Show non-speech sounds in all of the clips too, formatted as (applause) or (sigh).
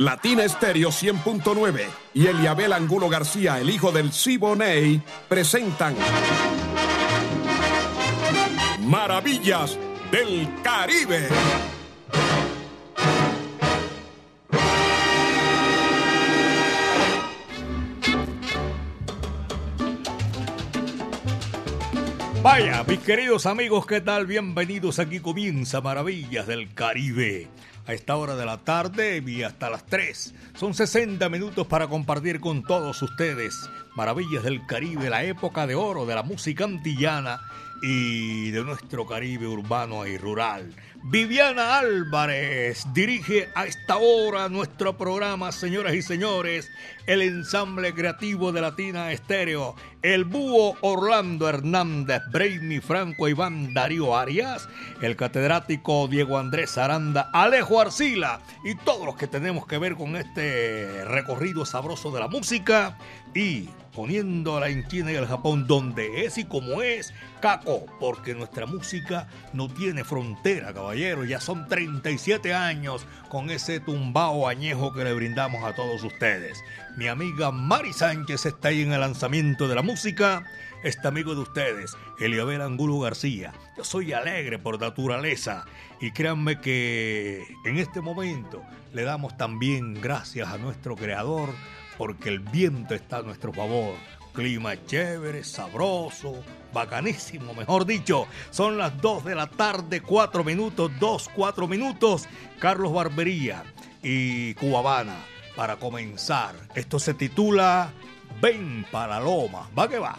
Latina Estéreo 100.9 y Eliabel Angulo García, el hijo del Siboney, presentan Maravillas del Caribe. Vaya, mis queridos amigos, ¿qué tal? Bienvenidos. Aquí comienza Maravillas del Caribe a esta hora de la tarde y hasta las 3. Son 60 minutos para compartir con todos ustedes Maravillas del Caribe, la época de oro de la música antillana y de nuestro Caribe urbano y rural. Viviana Álvarez dirige a esta hora nuestro programa, señoras y señores, el ensamble creativo de Latina Estéreo, el búho Orlando Hernández, Brainy Franco Iván Darío Arias, el catedrático Diego Andrés Aranda, Alejo Arcila y todos los que tenemos que ver con este recorrido sabroso de la música y poniéndola en China y el Japón donde es y como es, Caco, porque nuestra música no tiene frontera, caballero, ya son 37 años con ese tumbao añejo que le brindamos a todos ustedes. Mi amiga Mari Sánchez está ahí en el lanzamiento de la música, este amigo de ustedes, Eliabel Angulo García. Yo soy alegre por naturaleza y créanme que en este momento le damos también gracias a nuestro creador, porque el viento está a nuestro favor. Clima chévere, sabroso, bacanísimo, mejor dicho. Son las 2 de la tarde, 4 minutos, 2, 4 minutos. Carlos Barbería y Cubabana para comenzar. Esto se titula Ven para Loma. Va que va.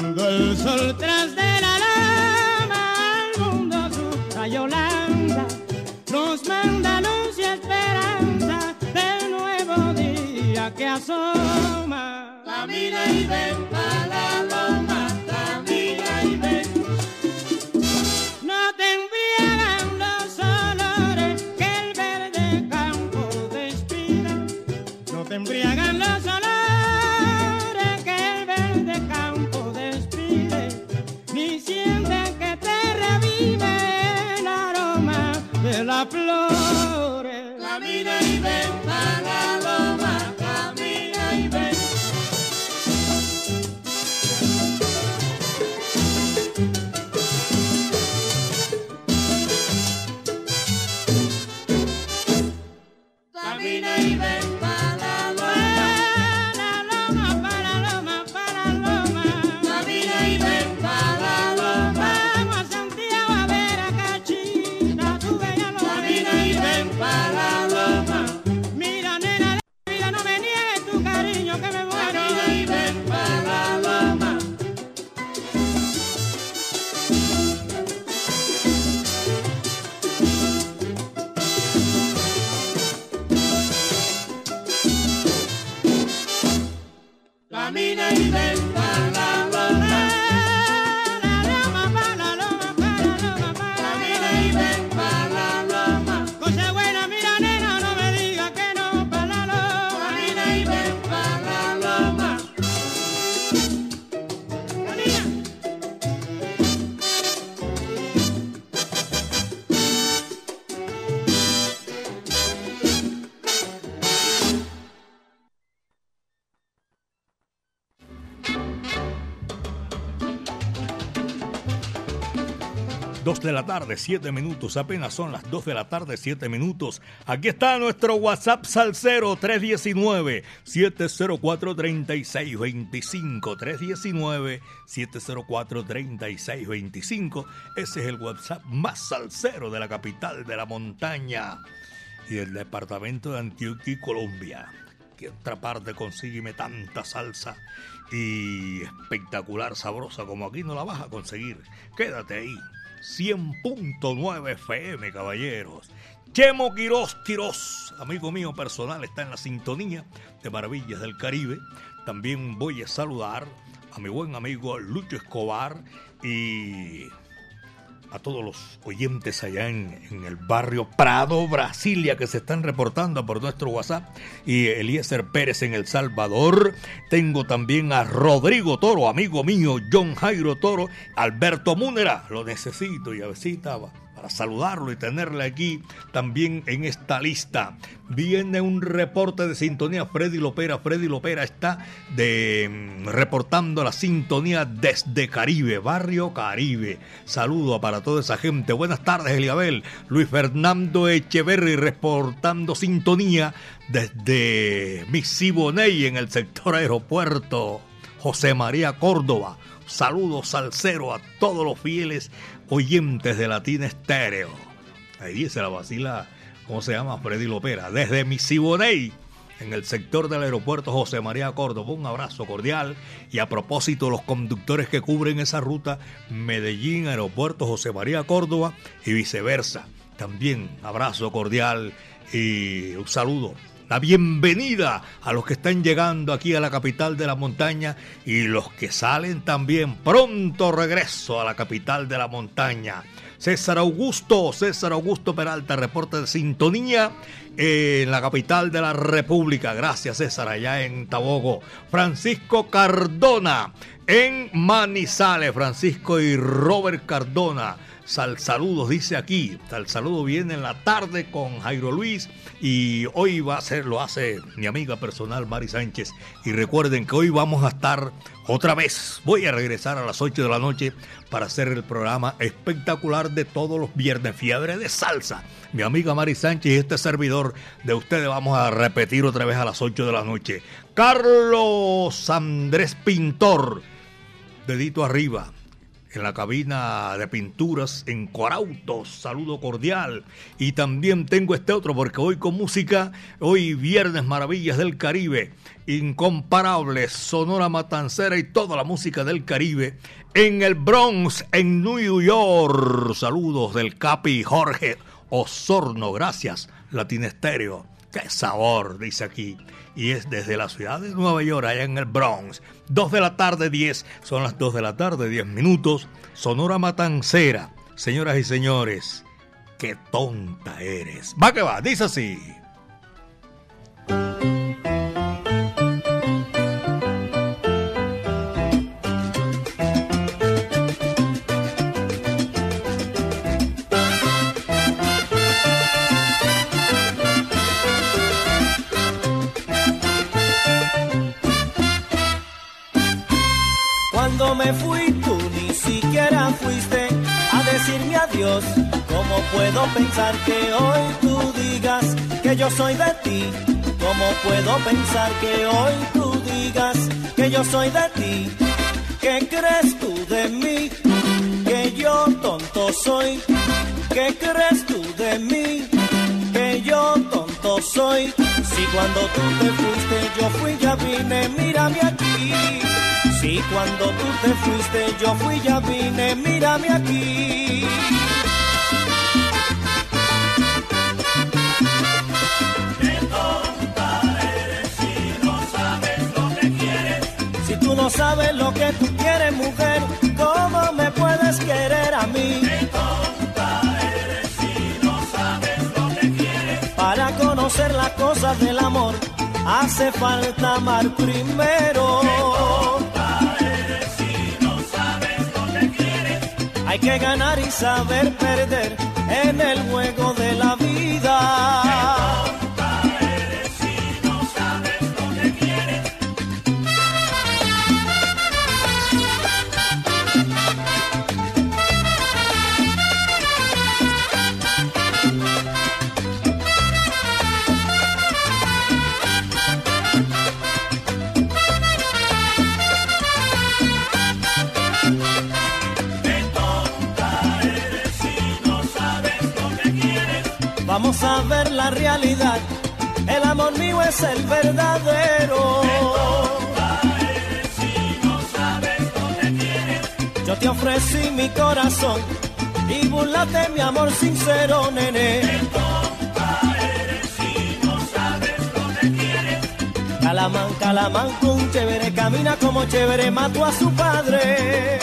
El sol tras de la lama al mundo su rayo lanza, nos manda luz y esperanza del nuevo día que asoma. Camina y ven para la aroma de las flores. Camina y ven para los la tarde, 7 minutos. Apenas son las 2 de la tarde, 7 minutos. Aquí está nuestro WhatsApp Salcero 319-704-3625. 319-704-3625. Ese es el WhatsApp más salsero de la capital de la montaña y el departamento de Antioquia y Colombia. Que otra parte consígueme tanta salsa y espectacular, sabrosa como aquí no la vas a conseguir. Quédate ahí. 100.9 FM, caballeros. Chemo Quiroz, amigo mío personal, está en la sintonía de Maravillas del Caribe. También voy a saludar a mi buen amigo Lucho Escobar y a todos los oyentes allá en, el barrio Prado, Brasilia, que se están reportando por nuestro WhatsApp, y Eliezer Pérez en El Salvador. Tengo también a Rodrigo Toro, amigo mío, John Jairo Toro, Alberto Múnera, lo necesito, y para saludarlo y tenerle aquí también en esta lista. Viene un reporte de sintonía. Freddy Lopera. Freddy Lopera está de, reportando la sintonía desde Caribe, Barrio Caribe. Saludo para toda esa gente. Buenas tardes, Eliabel. Luis Fernando Echeverry reportando sintonía desde Missiboney en el sector aeropuerto. José María Córdoba. Saludos al cero a todos los fieles oyentes de Latina Estéreo. Ahí se la vacila, ¿cómo se llama? Freddy Lopera. Desde Missiboney, en el sector del aeropuerto José María Córdoba. Un abrazo cordial. Y a propósito, los conductores que cubren esa ruta, Medellín, aeropuerto José María Córdoba y viceversa. También abrazo cordial y un saludo la bienvenida a los que están llegando aquí a la capital de la montaña y los que salen también. Pronto regreso a la capital de la montaña. César Augusto, César Augusto Peralta, reporte de sintonía en la capital de la República. Gracias César, allá en Tabogo. Francisco Cardona, en Manizales. Francisco y Robert Cardona. Sal saludos, dice aquí. Sal saludo viene en la tarde con Jairo Luis y hoy va a ser, lo hace mi amiga personal Mari Sánchez. Y recuerden que hoy vamos a estar otra vez. Voy a regresar a las 8 de la noche para hacer el programa espectacular de todos los viernes, Fiebre de Salsa. Mi amiga Mari Sánchez y este servidor de ustedes vamos a repetir otra vez a las 8 de la noche. Carlos Andrés Pintor, dedito arriba en la cabina de pinturas en Corautos. Saludo cordial. Y también tengo este otro porque hoy con música, hoy viernes maravillas del Caribe, incomparables, Sonora Matancera y toda la música del Caribe en el Bronx, en New York. Saludos del Capi Jorge Osorno. Gracias, Latinesterio. ¡Qué sabor! Dice aquí. Y es desde la ciudad de Nueva York, allá en el Bronx. 2 de la tarde, 10. Son las 2 de la tarde, 10 minutos. Sonora Matancera. Señoras y señores, qué tonta eres. Va que va, dice así. Puedo pensar que hoy tú digas que yo soy de ti? ¿Cómo puedo pensar que hoy tú digas que yo soy de ti? ¿Qué crees tú de mí? Que yo tonto soy. ¿Qué crees tú de mí? Que yo tonto soy. Si cuando tú te fuiste yo fui, ya vine, mírame aquí. Si cuando tú te fuiste yo fui, ya vine, mírame aquí. Sabes lo que tú quieres, mujer, ¿cómo me puedes querer a mí? Eres si no sabes lo que quieres. Para conocer las cosas del amor, hace falta amar primero. Hay que ganar y saber perder en el juego realidad. El amor mío es el verdadero. Yo te ofrecí mi corazón y burlate mi amor sincero, nene. si no sabes que quieres, Calamán, calamán, un chévere, camina como chévere, mató a su padre.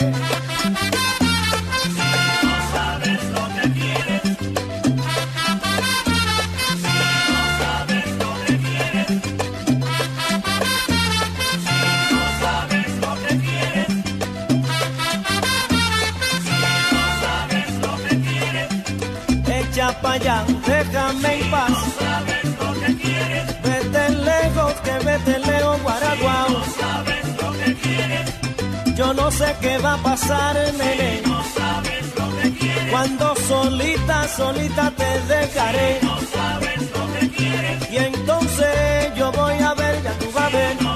Yo no sé qué va a pasar, nene. no sabes lo que quieres, Cuando solita, solita te dejaré. no sabes lo que quieres, Y entonces yo voy a ver, ya tú vas a ver.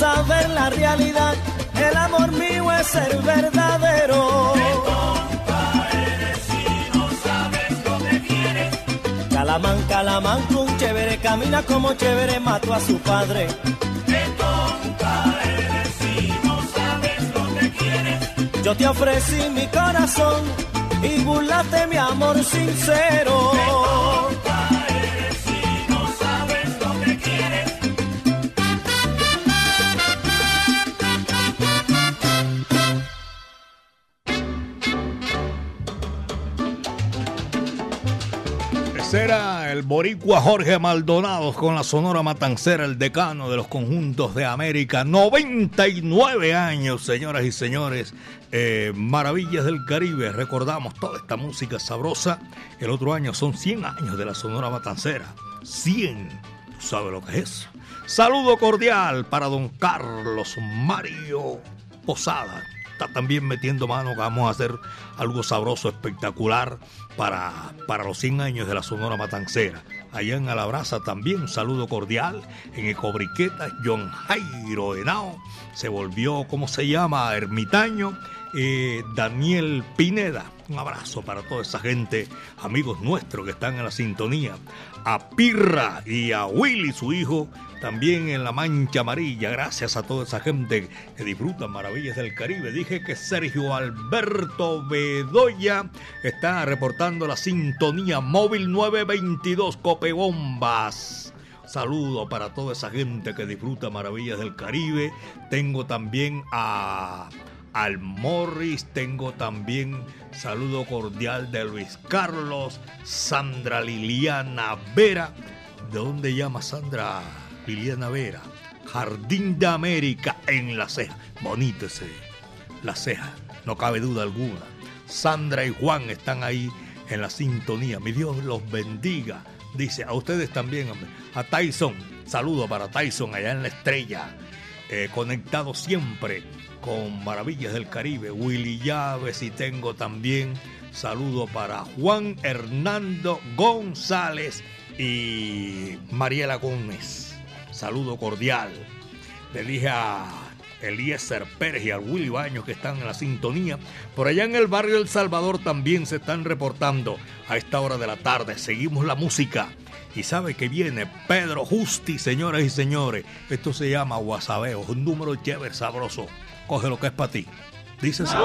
Vamos a ver la realidad. El amor mío es el verdadero. Calamán, calamán, un chévere, camina como chévere, mató a su padre. Yo te ofrecí mi corazón y burlaste mi amor sincero. El boricua Jorge Maldonado con la Sonora Matancera, el decano de los conjuntos de América. 99 años, señoras y señores. Eh, Maravillas del Caribe. Recordamos toda esta música sabrosa. El otro año son 100 años de la Sonora Matancera. 100. ¿Tú sabes lo que es? Saludo cordial para don Carlos Mario Posada. Está también metiendo mano vamos a hacer algo sabroso, espectacular para, para los 100 años de la Sonora Matancera. Allá en Alabraza también un saludo cordial. En Ecobriqueta, John Jairo Henao se volvió, ¿cómo se llama? Ermitaño. Eh, Daniel Pineda. Un abrazo para toda esa gente, amigos nuestros que están en la sintonía. A Pirra y a Willy, su hijo, también en la Mancha Amarilla. Gracias a toda esa gente que disfruta maravillas del Caribe. Dije que Sergio Alberto Bedoya está reportando la sintonía móvil 922 Copebombas. Saludo para toda esa gente que disfruta maravillas del Caribe. Tengo también a al Morris, tengo también saludo cordial de Luis Carlos, Sandra Liliana Vera. ¿De dónde llama Sandra Liliana Vera? Jardín de América en la ceja. Bonito ese, la ceja, no cabe duda alguna. Sandra y Juan están ahí en la sintonía. Mi Dios los bendiga. Dice a ustedes también. A Tyson, saludo para Tyson allá en la estrella. Eh, conectado siempre con Maravillas del Caribe. Willy Llaves y tengo también saludo para Juan Hernando González y Mariela Gómez. Saludo cordial. Le dije a Eliezer Pérez y a Willy Baños que están en la sintonía. Por allá en el barrio El Salvador también se están reportando a esta hora de la tarde. Seguimos la música. Y sabe que viene Pedro Justi, señoras y señores. Esto se llama Guasabeo, un número chévere, sabroso. Coge lo que es para ti. Dice así.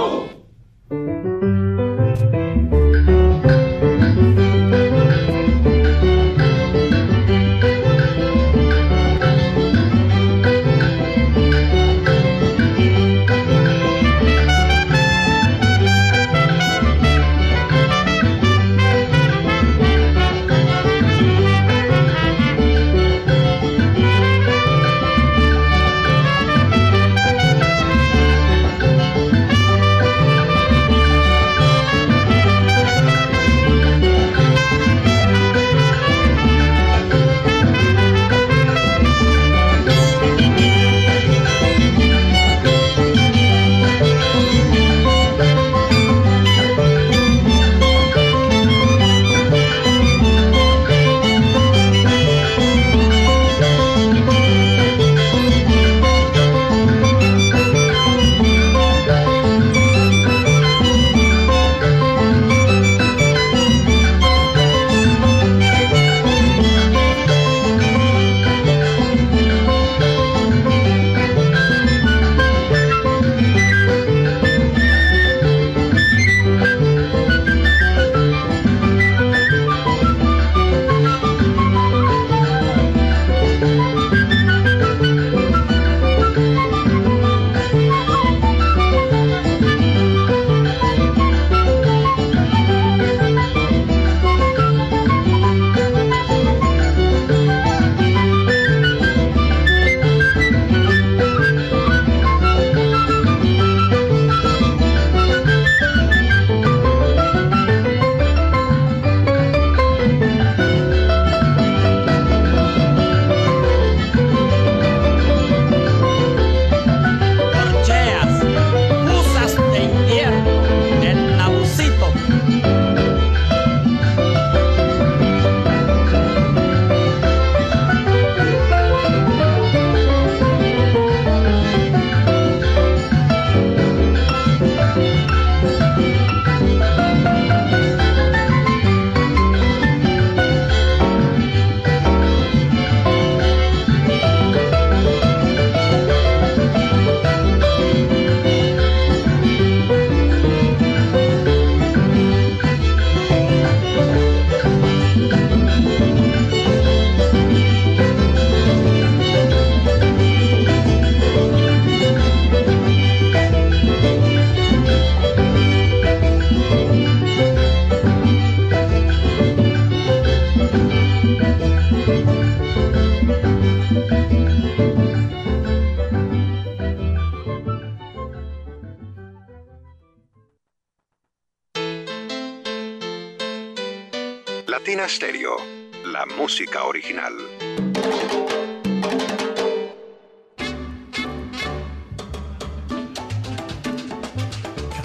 Stereo, la música original.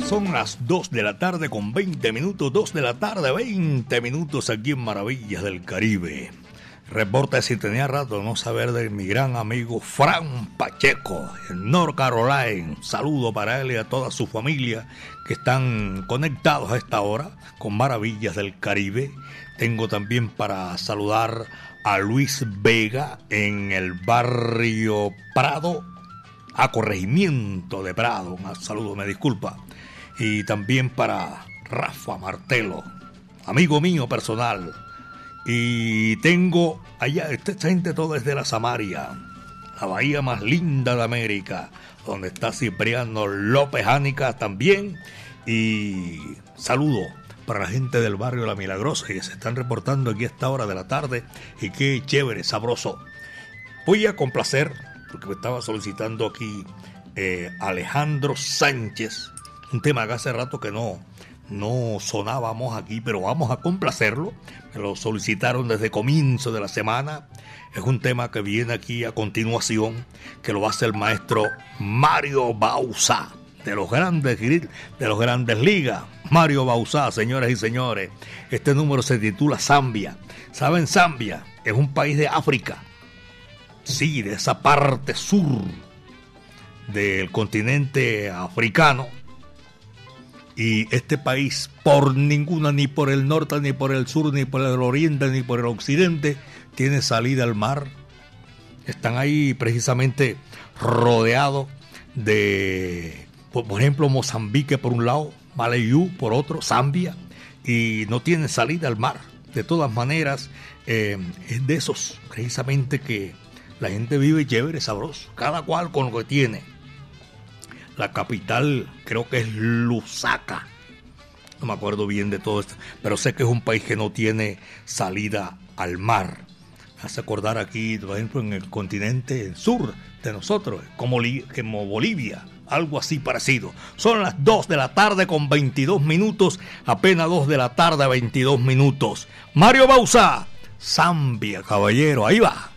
Son las 2 de la tarde con 20 minutos, 2 de la tarde, 20 minutos aquí en Maravillas del Caribe. Reporta si tenía rato no saber de mi gran amigo Fran Pacheco en North Carolina. Saludo para él y a toda su familia que están conectados a esta hora con Maravillas del Caribe. Tengo también para saludar a Luis Vega en el barrio Prado, a corregimiento de Prado. Un saludo, me disculpa. Y también para Rafa Martelo, amigo mío personal. Y tengo allá, esta gente todo es de la Samaria, la bahía más linda de América, donde está Cipriano López Ánica también. Y saludo para la gente del barrio La Milagrosa que se están reportando aquí a esta hora de la tarde. Y qué chévere, sabroso. Voy a complacer, porque me estaba solicitando aquí eh, Alejandro Sánchez un tema que hace rato que no, no sonábamos aquí, pero vamos a complacerlo. Me lo solicitaron desde comienzo de la semana. Es un tema que viene aquí a continuación, que lo hace el maestro Mario Bausa, de los grandes, de los grandes ligas. Mario Bausa, señores y señores. Este número se titula Zambia. ¿Saben Zambia? Es un país de África. Sí, de esa parte sur del continente africano y este país, por ninguna, ni por el norte, ni por el sur, ni por el oriente, ni por el occidente, tiene salida al mar. Están ahí precisamente rodeados de, por ejemplo, Mozambique por un lado, Malayú por otro, Zambia, y no tiene salida al mar. De todas maneras, eh, es de esos precisamente que la gente vive chévere, sabroso, cada cual con lo que tiene. La capital creo que es Lusaka. No me acuerdo bien de todo esto, pero sé que es un país que no tiene salida al mar. hace acordar aquí, por ejemplo, en el continente sur de nosotros, como Bolivia, algo así parecido. Son las 2 de la tarde con 22 minutos, apenas 2 de la tarde 22 minutos. Mario Bausa, Zambia, caballero, ahí va.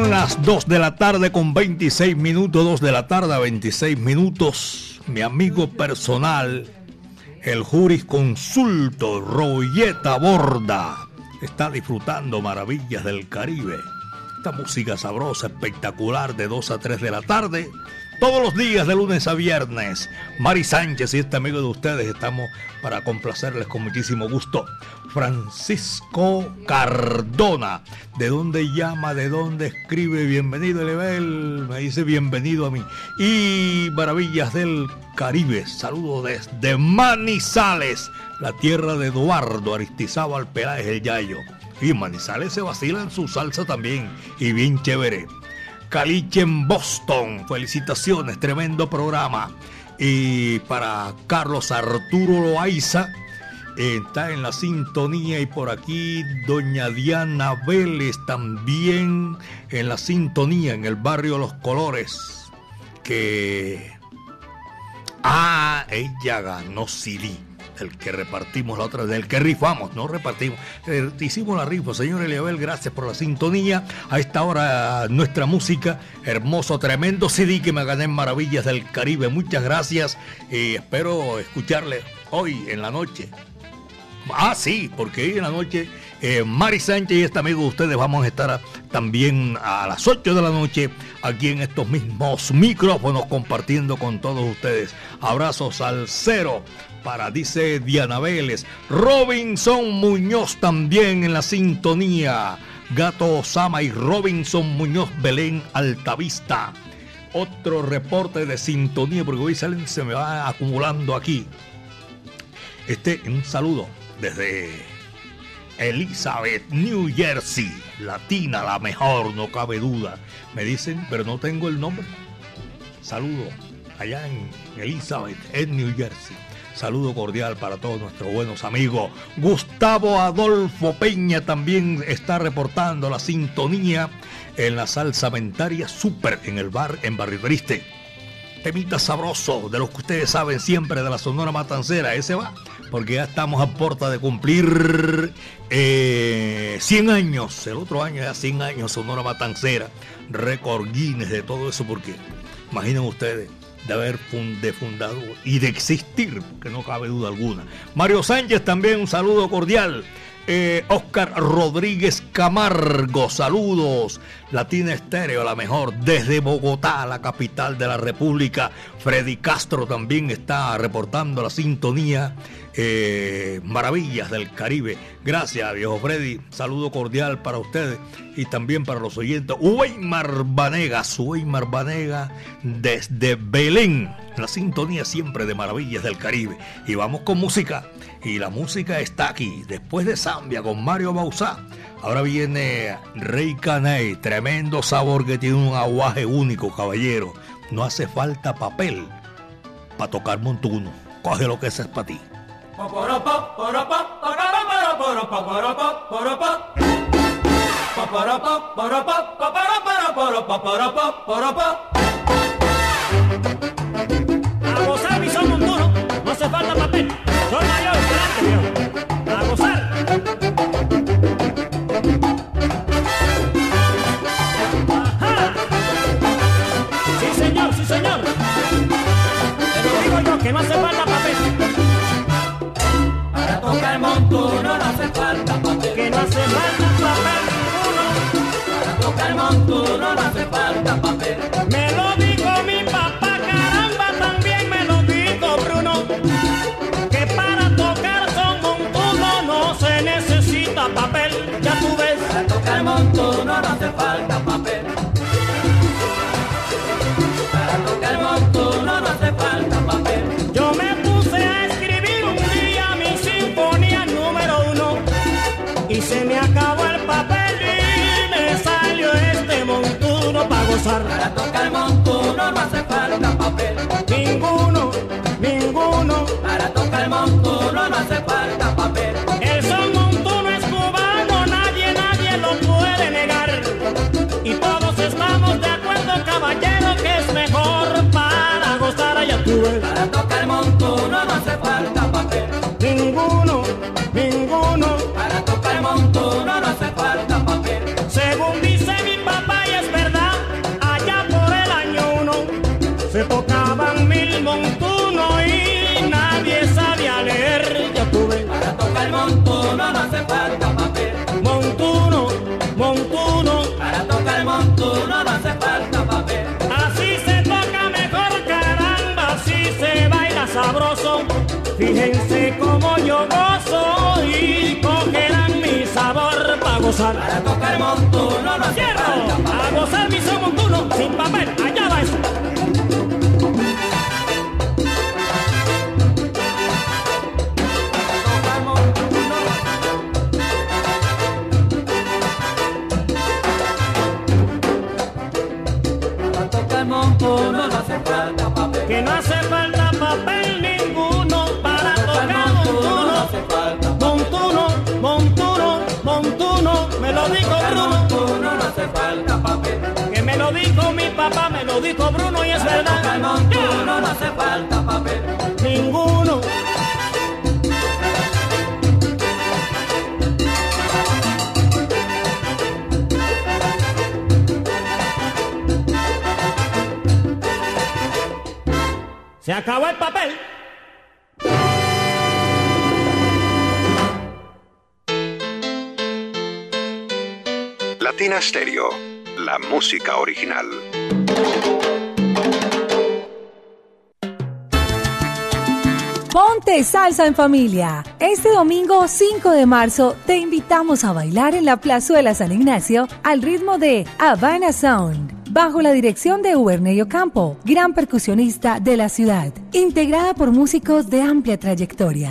Son las 2 de la tarde con 26 minutos, 2 de la tarde a 26 minutos. Mi amigo personal, el jurisconsulto Royeta Borda, está disfrutando maravillas del Caribe. Esta música sabrosa, espectacular, de 2 a 3 de la tarde. Todos los días, de lunes a viernes. Mari Sánchez y este amigo de ustedes estamos para complacerles con muchísimo gusto. Francisco Cardona. ¿De dónde llama? ¿De dónde escribe? Bienvenido, Level. Me dice bienvenido a mí. Y Maravillas del Caribe. Saludo desde Manizales, la tierra de Eduardo Aristizábal Peláez el Yayo. Y Manizales se vacila en su salsa también. Y bien chévere. Caliche en Boston. Felicitaciones, tremendo programa. Y para Carlos Arturo Loaiza, está en la sintonía. Y por aquí, doña Diana Vélez también en la sintonía, en el barrio Los Colores. Que. Ah, ella ganó CD el que repartimos la otra, del que rifamos, no repartimos, eh, hicimos la rifa, señor Eliabel, gracias por la sintonía. A esta hora nuestra música, hermoso, tremendo CD que me gané en Maravillas del Caribe, muchas gracias y espero escucharle hoy en la noche. Ah, sí, porque hoy en la noche eh, Mari Sánchez y este amigo de ustedes vamos a estar también a las 8 de la noche aquí en estos mismos micrófonos compartiendo con todos ustedes. Abrazos al cero para, dice Diana Vélez. Robinson Muñoz también en la sintonía. Gato Osama y Robinson Muñoz Belén Altavista. Otro reporte de sintonía, porque hoy salen, se me va acumulando aquí. Este, un saludo desde Elizabeth, New Jersey. Latina, la mejor, no cabe duda. Me dicen, pero no tengo el nombre. Saludo allá en Elizabeth, en New Jersey. Saludo cordial para todos nuestros buenos amigos. Gustavo Adolfo Peña también está reportando la sintonía en la salsamentaria Super en el bar en Barrio Triste temita sabroso de los que ustedes saben siempre de la Sonora Matancera. Ese va, porque ya estamos a puerta de cumplir eh, 100 años. El otro año ya 100 años Sonora Matancera. Récord Guinness de todo eso, porque imaginen ustedes de haber fundado y de existir, que no cabe duda alguna. Mario Sánchez también un saludo cordial. Eh, Oscar Rodríguez Camargo, saludos. Latina Estéreo, la mejor, desde Bogotá, la capital de la República. Freddy Castro también está reportando la sintonía. Eh, maravillas del Caribe. Gracias, viejo Freddy. Saludo cordial para ustedes y también para los oyentes. Weimar Vanegas, Weimar Vanega desde Belén. La sintonía siempre de Maravillas del Caribe. Y vamos con música. Y la música está aquí, después de Zambia con Mario Bausá. Ahora viene Rey Caney, tremendo sabor que tiene un aguaje único, caballero. No hace falta papel para tocar montuno. Coge lo que ese es para ti. A gozar, mi son montuno, no hace falta papel. Montuno no hace falta papel. Que no hace falta papel ninguno. Para tocar montuno no Para tocar montuno sabroso. Fíjense cómo yo gozo y cogerán mi sabor para gozar. Para tocar montuno no Quiero a gozar mi son montuno sin papel, allá va eso. Para tocar montuno no hace falta papel. Que no hace falta papá, me lo dijo Bruno y es verdad. montuno no hace falta papel. Ninguno. Se acabó el papel. Latina Stereo, la música original. Ponte salsa en familia. Este domingo 5 de marzo te invitamos a bailar en la Plazuela San Ignacio al ritmo de Havana Sound, bajo la dirección de Ubernello Campo, gran percusionista de la ciudad, integrada por músicos de amplia trayectoria.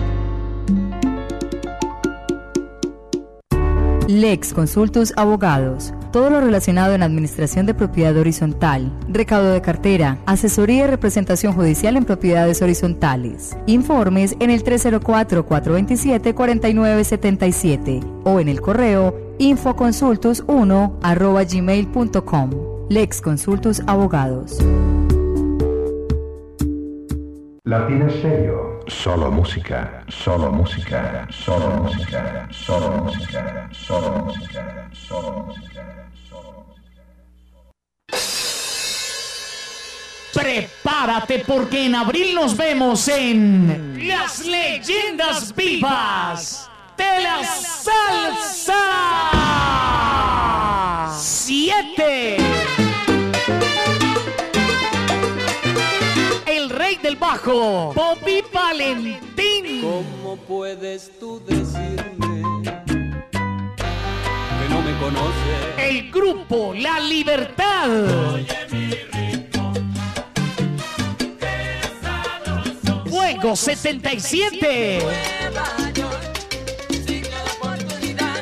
Lex Consultus Abogados. Todo lo relacionado en administración de propiedad horizontal, recaudo de cartera, asesoría y representación judicial en propiedades horizontales. Informes en el 304-427-4977 o en el correo infoconsultus1 arroba gmail.com. Lex Consultus Abogados. Latina Stereo. Solo música, solo música, solo música, solo música, solo música, solo música, solo música. Prepárate porque en abril nos vemos en Las Leyendas Vivas de la Salsa 7. Del bajo, Bobby Valentín. ¿Cómo puedes tú decirme que no me conoces? El grupo La Libertad. Fuego 77.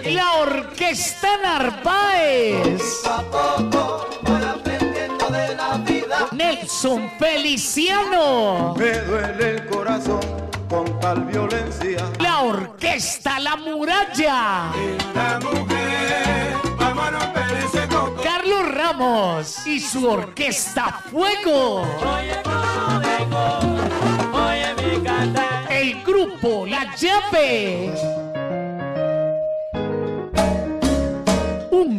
La Orquesta Narváez. Nelson Feliciano. Me duele el corazón con tal violencia. La Orquesta La Muralla. La mujer, vamos a romper ese coco. Carlos Ramos y su Orquesta Fuego. El grupo La Llave.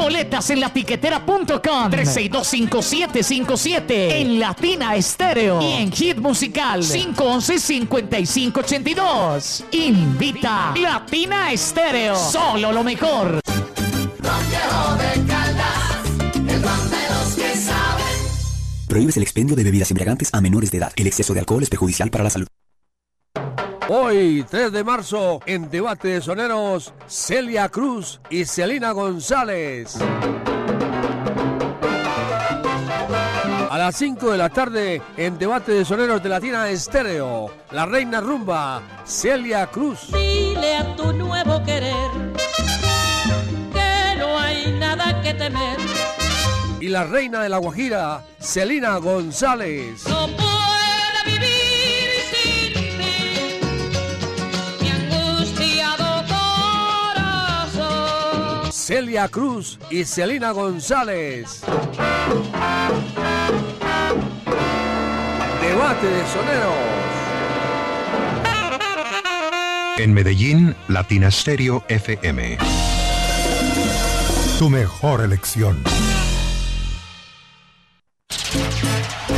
Boletas en latiquetera.com 3625757 en Latina Estéreo y en Hit Musical 511-5582. Invita Latina Estéreo. Solo lo mejor. Prohíbes el expendio de bebidas embriagantes a menores de edad. El exceso de alcohol es perjudicial para la salud. Hoy, 3 de marzo, en debate de soneros, Celia Cruz y Celina González. A las 5 de la tarde en Debate de Soneros de Latina Estéreo. La reina rumba, Celia Cruz. Dile a tu nuevo querer que no hay nada que temer. Y la reina de la Guajira, Celina González. No Celia Cruz y Celina González. Debate de Soneros. En Medellín, Latina Stereo FM. Tu mejor elección.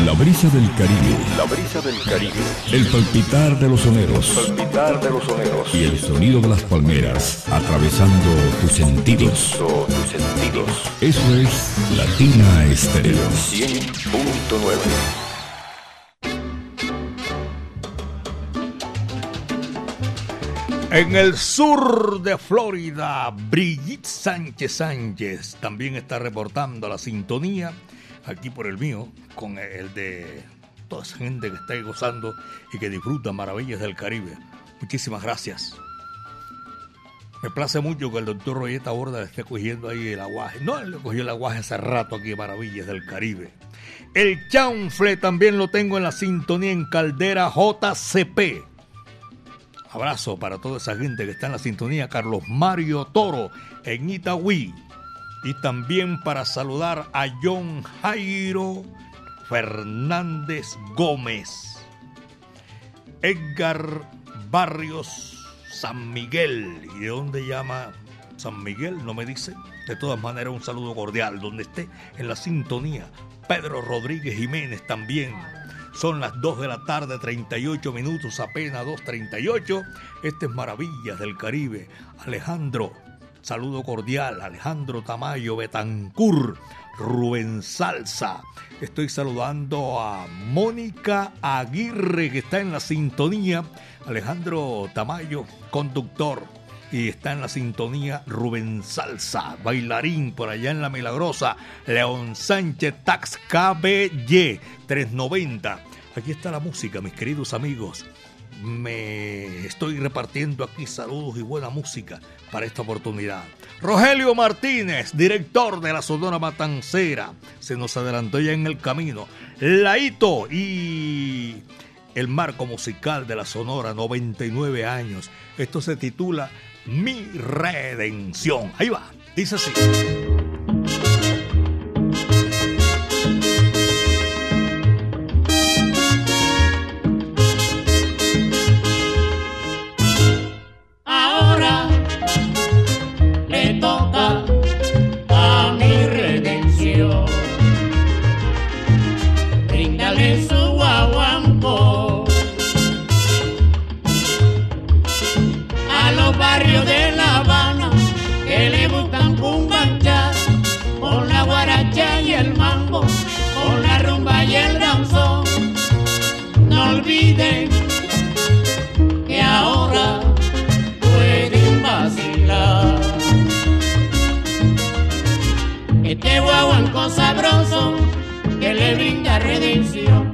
La brisa del Caribe. La brisa del Caribe. El palpitar de los soneros. Palpitar de los soneros. Y el sonido de las palmeras atravesando tus sentidos. tus sentidos. Eso es Latina Estéreo. 100.9. En el sur de Florida, Brigitte Sánchez Sánchez también está reportando la sintonía aquí por el mío, con el de toda esa gente que está gozando y que disfruta maravillas del Caribe. Muchísimas gracias. Me place mucho que el doctor Royeta Borda esté cogiendo ahí el aguaje. No, él le cogió el aguaje hace rato aquí, Maravillas del Caribe. El chanfle también lo tengo en la sintonía en Caldera JCP. Abrazo para toda esa gente que está en la sintonía. Carlos Mario Toro en Itagüí. Y también para saludar a John Jairo Fernández Gómez. Edgar Barrios San Miguel. ¿Y de dónde llama San Miguel? No me dice. De todas maneras, un saludo cordial donde esté en la sintonía. Pedro Rodríguez Jiménez también. Son las 2 de la tarde, 38 minutos, apenas 2.38. Este es Maravillas del Caribe. Alejandro, saludo cordial. Alejandro Tamayo Betancur, Rubén Salsa. Estoy saludando a Mónica Aguirre, que está en la sintonía. Alejandro Tamayo, conductor. Y está en la sintonía Rubén Salsa, bailarín por allá en La Milagrosa. León Sánchez Tax KBY 390. Aquí está la música, mis queridos amigos. Me estoy repartiendo aquí saludos y buena música para esta oportunidad. Rogelio Martínez, director de la Sonora Matancera, se nos adelantó ya en el camino. Laito y el marco musical de la Sonora, 99 años. Esto se titula Mi Redención. Ahí va, dice así. Guaguanco sabroso que le brinda redención.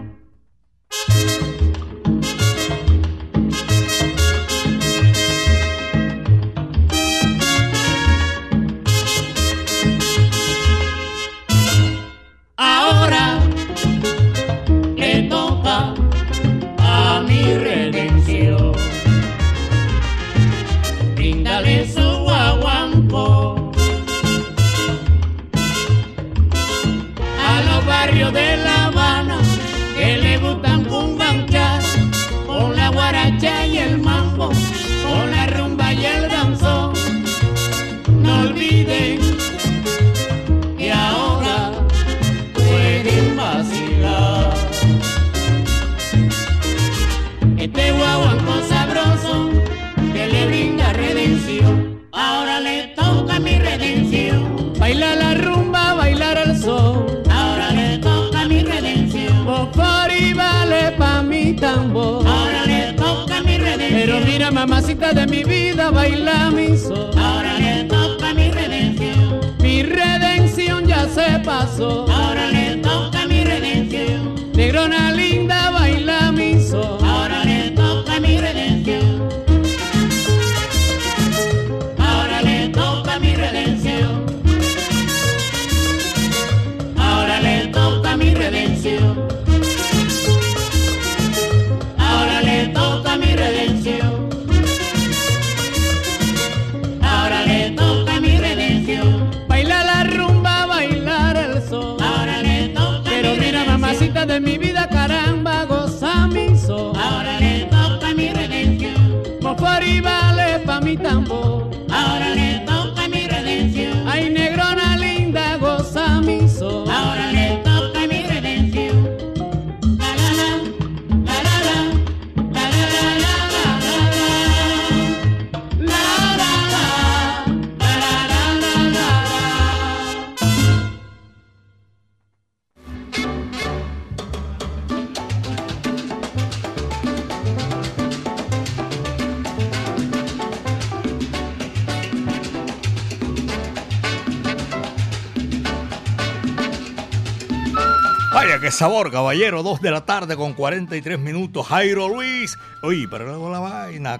Sabor, caballero. Dos de la tarde con 43 minutos. Jairo Luis. Oye, pero luego la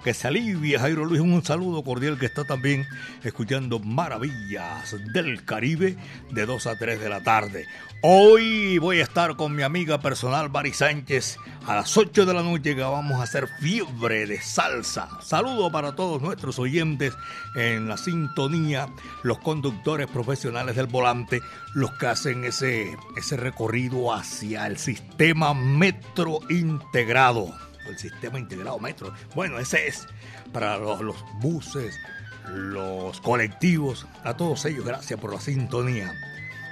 que se alivie. Jairo Luis, un saludo cordial que está también escuchando Maravillas del Caribe de 2 a 3 de la tarde. Hoy voy a estar con mi amiga personal Bari Sánchez a las 8 de la noche que vamos a hacer fiebre de salsa. Saludo para todos nuestros oyentes en la sintonía, los conductores profesionales del volante, los que hacen ese, ese recorrido hacia el sistema metro integrado. El sistema integrado metro. Bueno, ese es para los, buses, los colectivos, a todos ellos, gracias por la sintonía.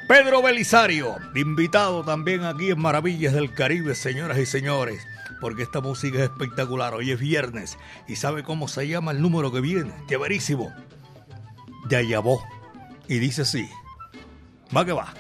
Pedro Belisario, invitado también aquí en Maravillas del Caribe, señoras y señores, porque esta música es espectacular. Hoy es viernes y sabe cómo se llama el número que viene. Chéverísimo. Yayabó. Y dice así. Va que va.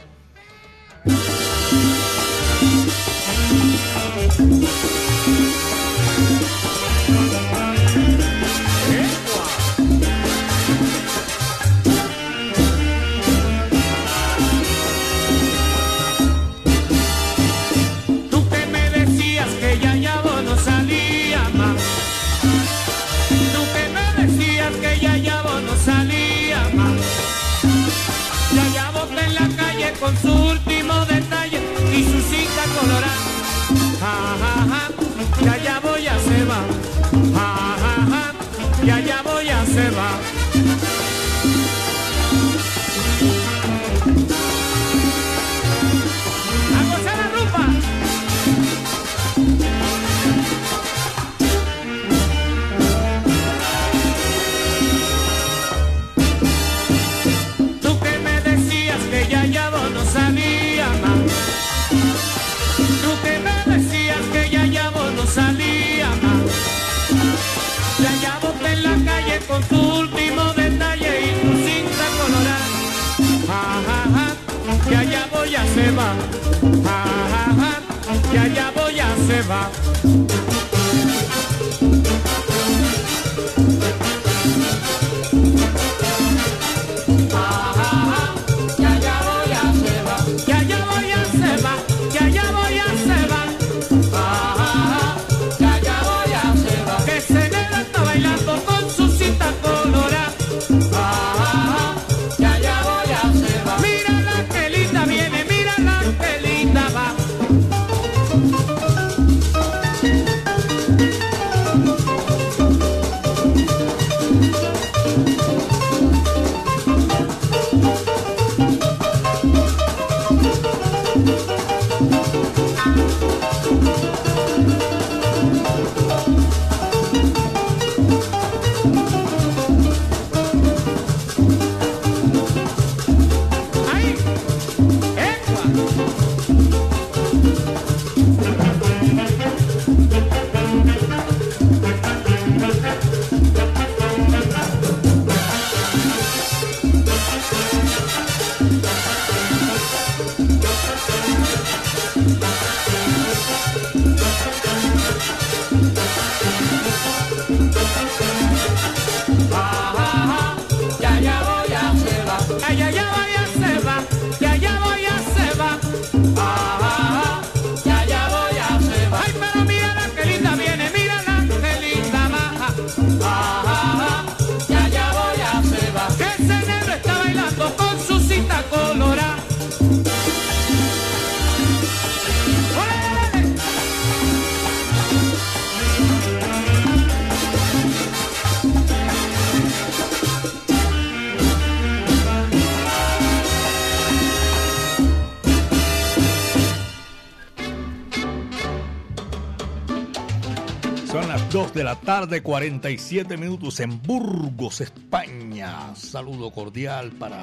De la tarde, 47 minutos en Burgos, España. Saludo cordial para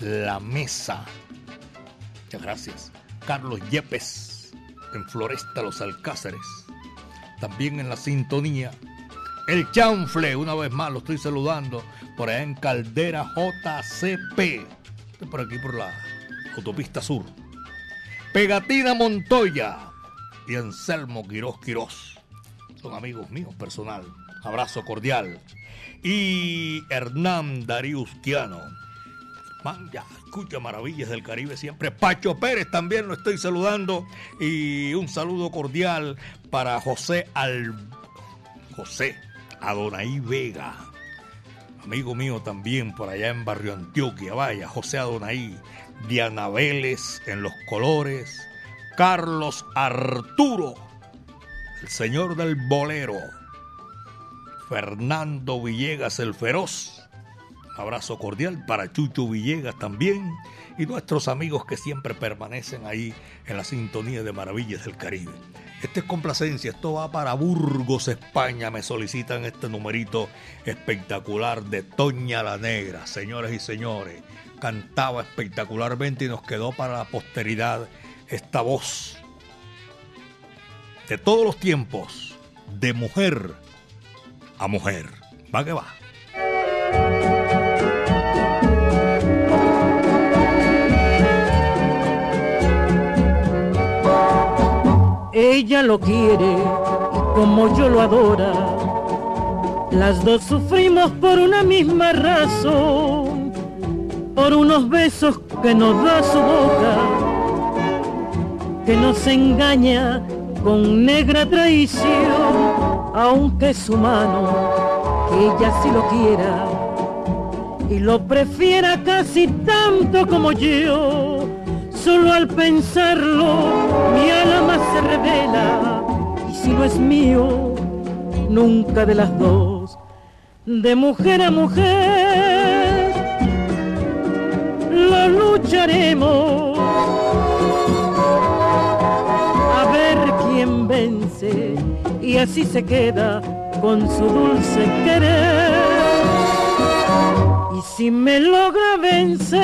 la mesa. Muchas gracias. Carlos Yepes, en Floresta Los Alcázares. También en la sintonía. El chanfle, una vez más lo estoy saludando por allá en Caldera JCP. Por aquí por la autopista sur. Pegatina Montoya y Anselmo Quirós Quirós. Son amigos míos personal. Abrazo cordial. Y Hernán Darío Ustiano. Man, ya escucha Maravillas del Caribe siempre. Pacho Pérez también lo estoy saludando. Y un saludo cordial para José Al... José Adonai Vega. Amigo mío también por allá en Barrio Antioquia. Vaya, José Adonai. Diana Vélez en Los Colores. Carlos Arturo. El señor del bolero. Fernando Villegas el Feroz. Un abrazo cordial para Chucho Villegas también y nuestros amigos que siempre permanecen ahí en la sintonía de Maravillas del Caribe. Esta es complacencia, esto va para Burgos, España. Me solicitan este numerito espectacular de Toña la Negra, señores y señores. Cantaba espectacularmente y nos quedó para la posteridad esta voz de todos los tiempos, de mujer a mujer. Va que va. Ella lo quiere como yo lo adora. Las dos sufrimos por una misma razón, por unos besos que nos da su boca, que nos engaña con negra traición, aunque es humano, que ella sí lo quiera y lo prefiera casi tanto como yo. Solo al pensarlo mi alma se revela y si no es mío, nunca de las dos, de mujer a mujer, lo lucharemos ver quién vence y así se queda con su dulce querer. Y si me logra vencer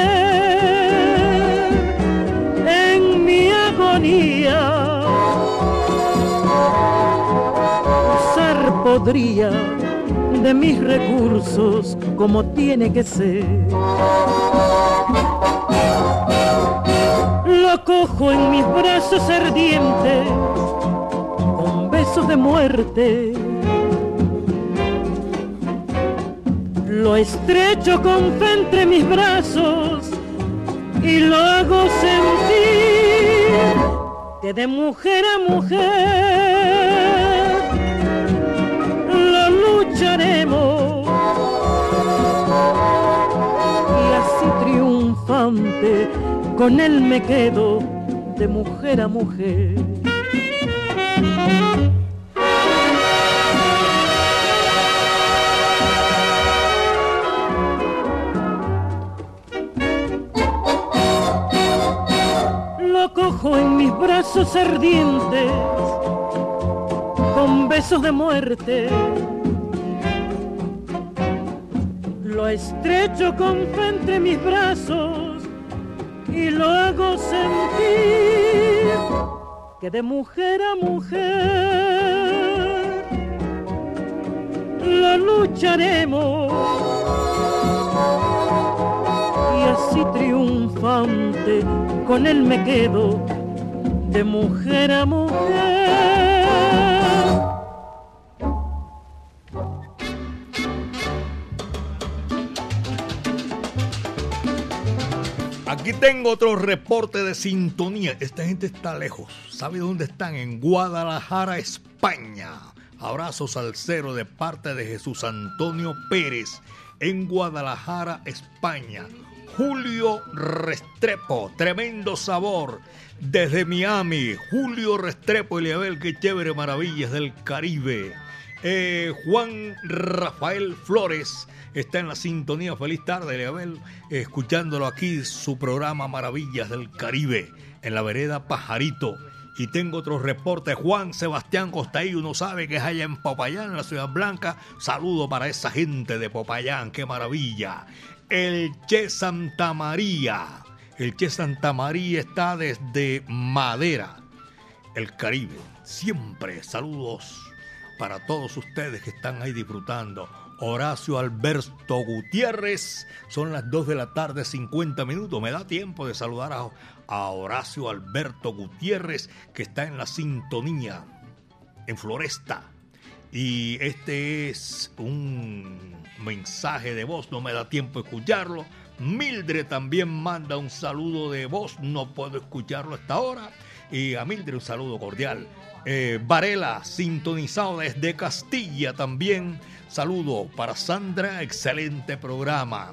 en mi agonía, usar podría de mis recursos como tiene que ser. Cojo en mis brazos ardientes con besos de muerte. Lo estrecho con fe entre mis brazos y lo hago sentir que de mujer a mujer con él me quedo de mujer a mujer. Lo cojo en mis brazos ardientes con besos de muerte. Lo estrecho con fe entre mis brazos y lo hago sentir que de mujer a mujer lo lucharemos y así triunfante con él me quedo de mujer a mujer. Aquí tengo otro reporte de sintonía. Esta gente está lejos. ¿Sabe dónde están? En Guadalajara, España. Abrazos al cero de parte de Jesús Antonio Pérez en Guadalajara, España. Julio Restrepo, tremendo sabor. Desde Miami, Julio Restrepo, Eliabel, qué chévere, maravillas del Caribe. Eh, Juan Rafael Flores está en la sintonía. Feliz tarde, Eliabel, escuchándolo aquí, su programa Maravillas del Caribe, en la vereda Pajarito. Y tengo otro reporte, Juan Sebastián Costaí, uno sabe que es allá en Popayán, en la Ciudad Blanca. Saludo para esa gente de Popayán, qué maravilla. El Che Santa María. El Che Santa María está desde Madera, el Caribe. Siempre saludos para todos ustedes que están ahí disfrutando. Horacio Alberto Gutiérrez, son las 2 de la tarde, 50 minutos. Me da tiempo de saludar a, Horacio Alberto Gutiérrez, que está en la sintonía en Floresta. Y este es un mensaje de voz, no me da tiempo de escucharlo, Mildred también manda un saludo de voz, no puedo escucharlo hasta ahora. Y a Mildred un saludo cordial. Eh, Varela, sintonizado desde Castilla también. Saludo para Sandra, excelente programa.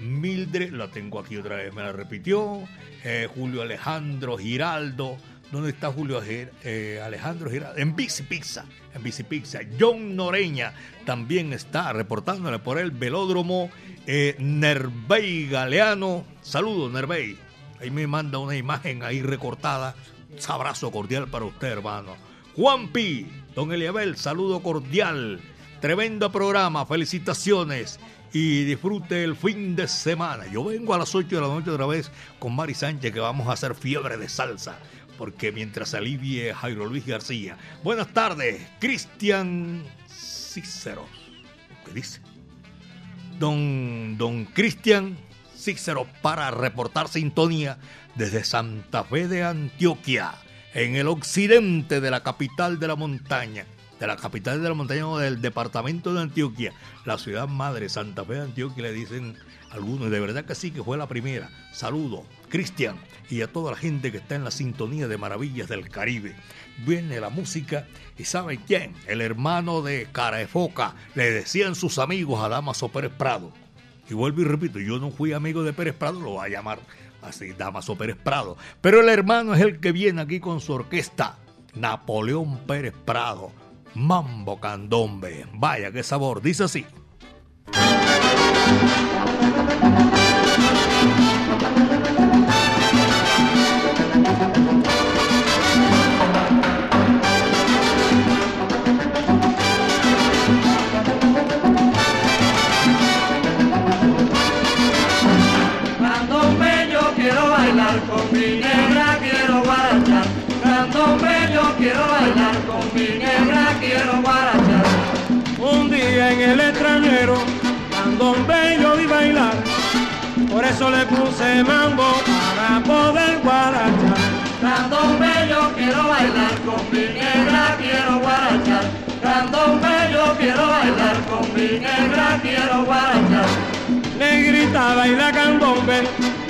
Mildred, la tengo aquí otra vez, me la repitió. Eh, Julio Alejandro Giraldo. ¿Dónde está Julio eh, Alejandro Giraldo? En Bici Pizza. En Bici Pizza. John Noreña también está reportándole por el velódromo Nervey Galeano. Saludos, Nervey. Ahí me manda una imagen ahí recortada. Abrazo cordial para usted, hermano. Juanpi, don Eliabel, saludo cordial. Tremendo programa, felicitaciones y disfrute el fin de semana. Yo vengo a las 8 de la noche otra vez con Mari Sánchez que vamos a hacer fiebre de salsa. Porque mientras alivie Jairo Luis García. Buenas tardes, Cristian Cícero. ¿Qué dice? Don, don Cristian Cícero para reportar sintonía desde Santa Fe de Antioquia, en el occidente de la capital de la montaña de la capital de la montaña o del departamento de Antioquia, la ciudad madre, Santa Fe de Antioquia, le dicen algunos, de verdad que sí, que fue la primera. Saludo, Cristian, y a toda la gente que está en la sintonía de Maravillas del Caribe. Viene la música, y ¿saben quién? El hermano de Cara de Foca, le decían sus amigos a Damaso Pérez Prado. Y vuelvo y repito, yo no fui amigo de Pérez Prado, lo voy a llamar así, Damaso Pérez Prado. Pero el hermano es el que viene aquí con su orquesta, Napoleón Pérez Prado Mambo Candombe. Vaya, qué sabor. Dice así. Eso le puse mambo para poder guarachar. Candombe yo quiero bailar con mi negra, quiero guarachar. Candombe yo quiero bailar con mi negra, quiero guarachar. Negrita baila candombe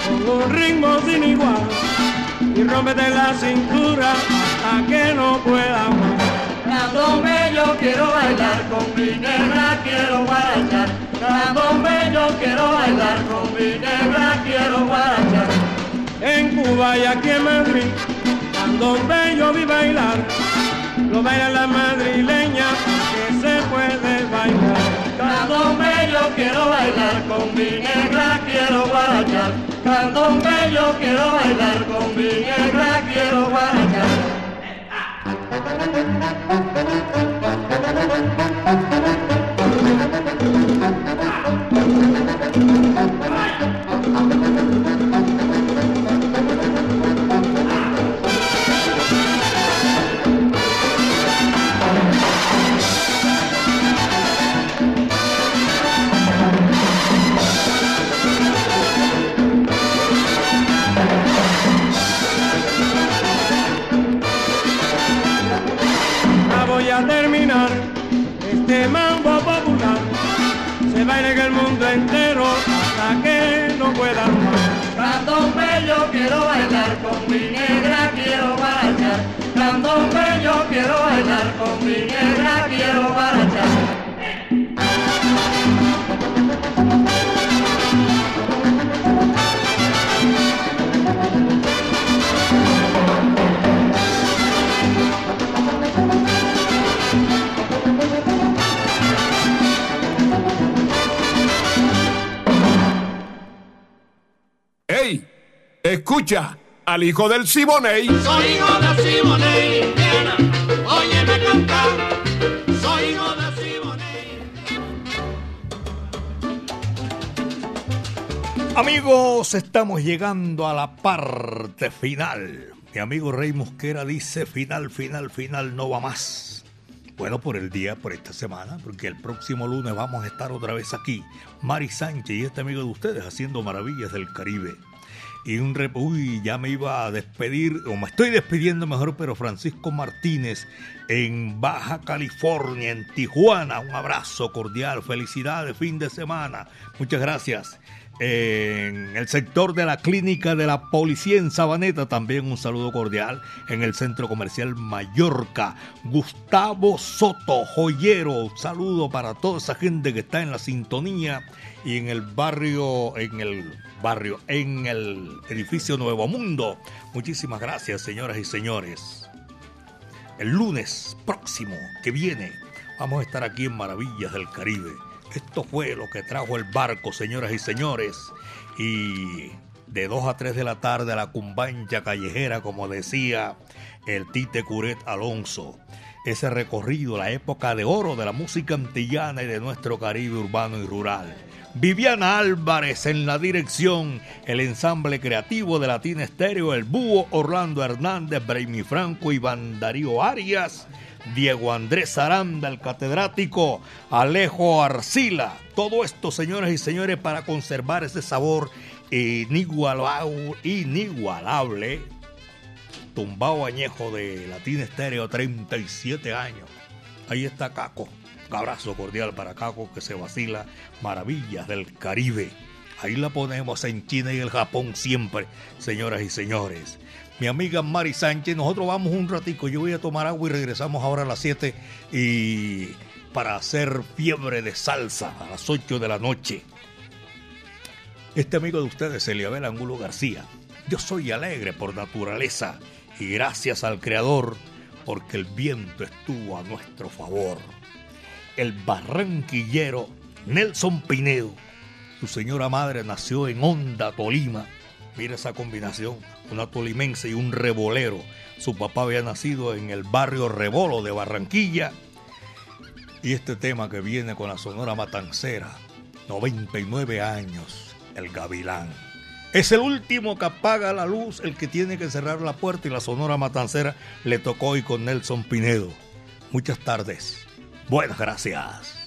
con un ritmo sin igual. Y rómpete la cintura a que no pueda más. Candombe yo quiero bailar con mi negra, quiero guarachar. Candombe yo quiero bailar con mi negra, quiero guarachar. En Cuba y aquí en Madrid, candombe yo vi bailar. Lo baila la madrileña que se puede bailar. Candombe yo quiero bailar con mi negra, quiero guarachar. Candombe yo quiero bailar con mi negra, quiero guarachar. (laughs) Ya Escucha al hijo del Siboney. Soy hijo de Simone, Amigos, estamos llegando a la parte final. Mi amigo Rey Mosquera dice final, final, final, no va más. Bueno, por el día, por esta semana, porque el próximo lunes vamos a estar otra vez aquí. Mari Sánchez y este amigo de ustedes haciendo maravillas del Caribe. Y un rep, uy, ya me iba a despedir, o me estoy despidiendo mejor, pero Francisco Martínez en Baja California, en Tijuana. Un abrazo cordial, felicidades, fin de semana. Muchas gracias. En el sector de la clínica de la policía en Sabaneta. También un saludo cordial en el centro comercial Mallorca. Gustavo Soto, joyero. Saludo para toda esa gente que está en la sintonía y en el barrio, en el barrio, en el edificio Nuevo Mundo. Muchísimas gracias, señoras y señores. El lunes próximo que viene vamos a estar aquí en Maravillas del Caribe. Esto fue lo que trajo el barco, señoras y señores. Y de 2 a 3 de la tarde la cumbancha callejera, como decía el Tite Curet Alonso. Ese recorrido, la época de oro de la música antillana y de nuestro Caribe urbano y rural. Viviana Álvarez en la dirección, el ensamble creativo de Latina Estéreo, el Búho, Orlando Hernández, Braimi Franco, Iván Darío Arias, Diego Andrés Aranda, el catedrático, Alejo Arcila. Todo esto, señores y señores, para conservar ese sabor inigualable, inigualable tumbao añejo de Latina Estéreo, 37 años. Ahí está Caco. Un abrazo cordial para Caco que se vacila maravillas del Caribe. Ahí la ponemos en China y el Japón siempre, señoras y señores. Mi amiga Mari Sánchez, nosotros vamos un ratico, yo voy a tomar agua y regresamos ahora a las 7 y para hacer fiebre de salsa a las 8 de la noche. Este amigo de ustedes, Eliabel Angulo García. Yo soy alegre por naturaleza y gracias al Creador porque el viento estuvo a nuestro favor el barranquillero Nelson Pinedo. Su señora madre nació en Honda, Tolima. Mira esa combinación, una tolimense y un rebolero. Su papá había nacido en el barrio Rebolo de Barranquilla. Y este tema que viene con la sonora matancera, 99 años, el gavilán. Es el último que apaga la luz, el que tiene que cerrar la puerta y la sonora matancera le tocó hoy con Nelson Pinedo. Muchas tardes. Buenas gracias.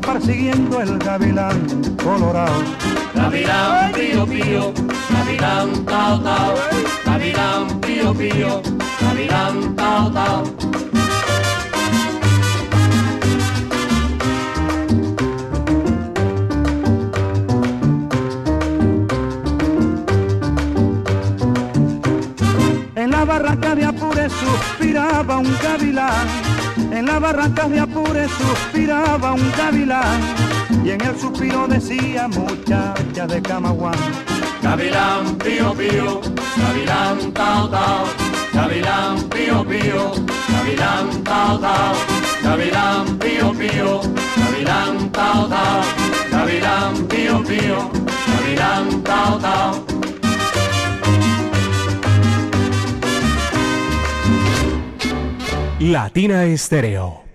Va persiguiendo el gavilán colorado. Gavilán pío pío, gavilán tao tao, gavilán pío pío, gavilán tao tao. En la barranca de Apure suspiraba un gavilán. En la barranca de Apure suspiraba un gavilán. Y en el suspiro decía muchacha de Camaguán. Gavilán pío pío, gavilán tao tao, gavilán pío pío, gavilán tao tao, gavilán pío pío, gavilán tao tao, gavilán pío pío, gavilán tao tao. Latina Estéreo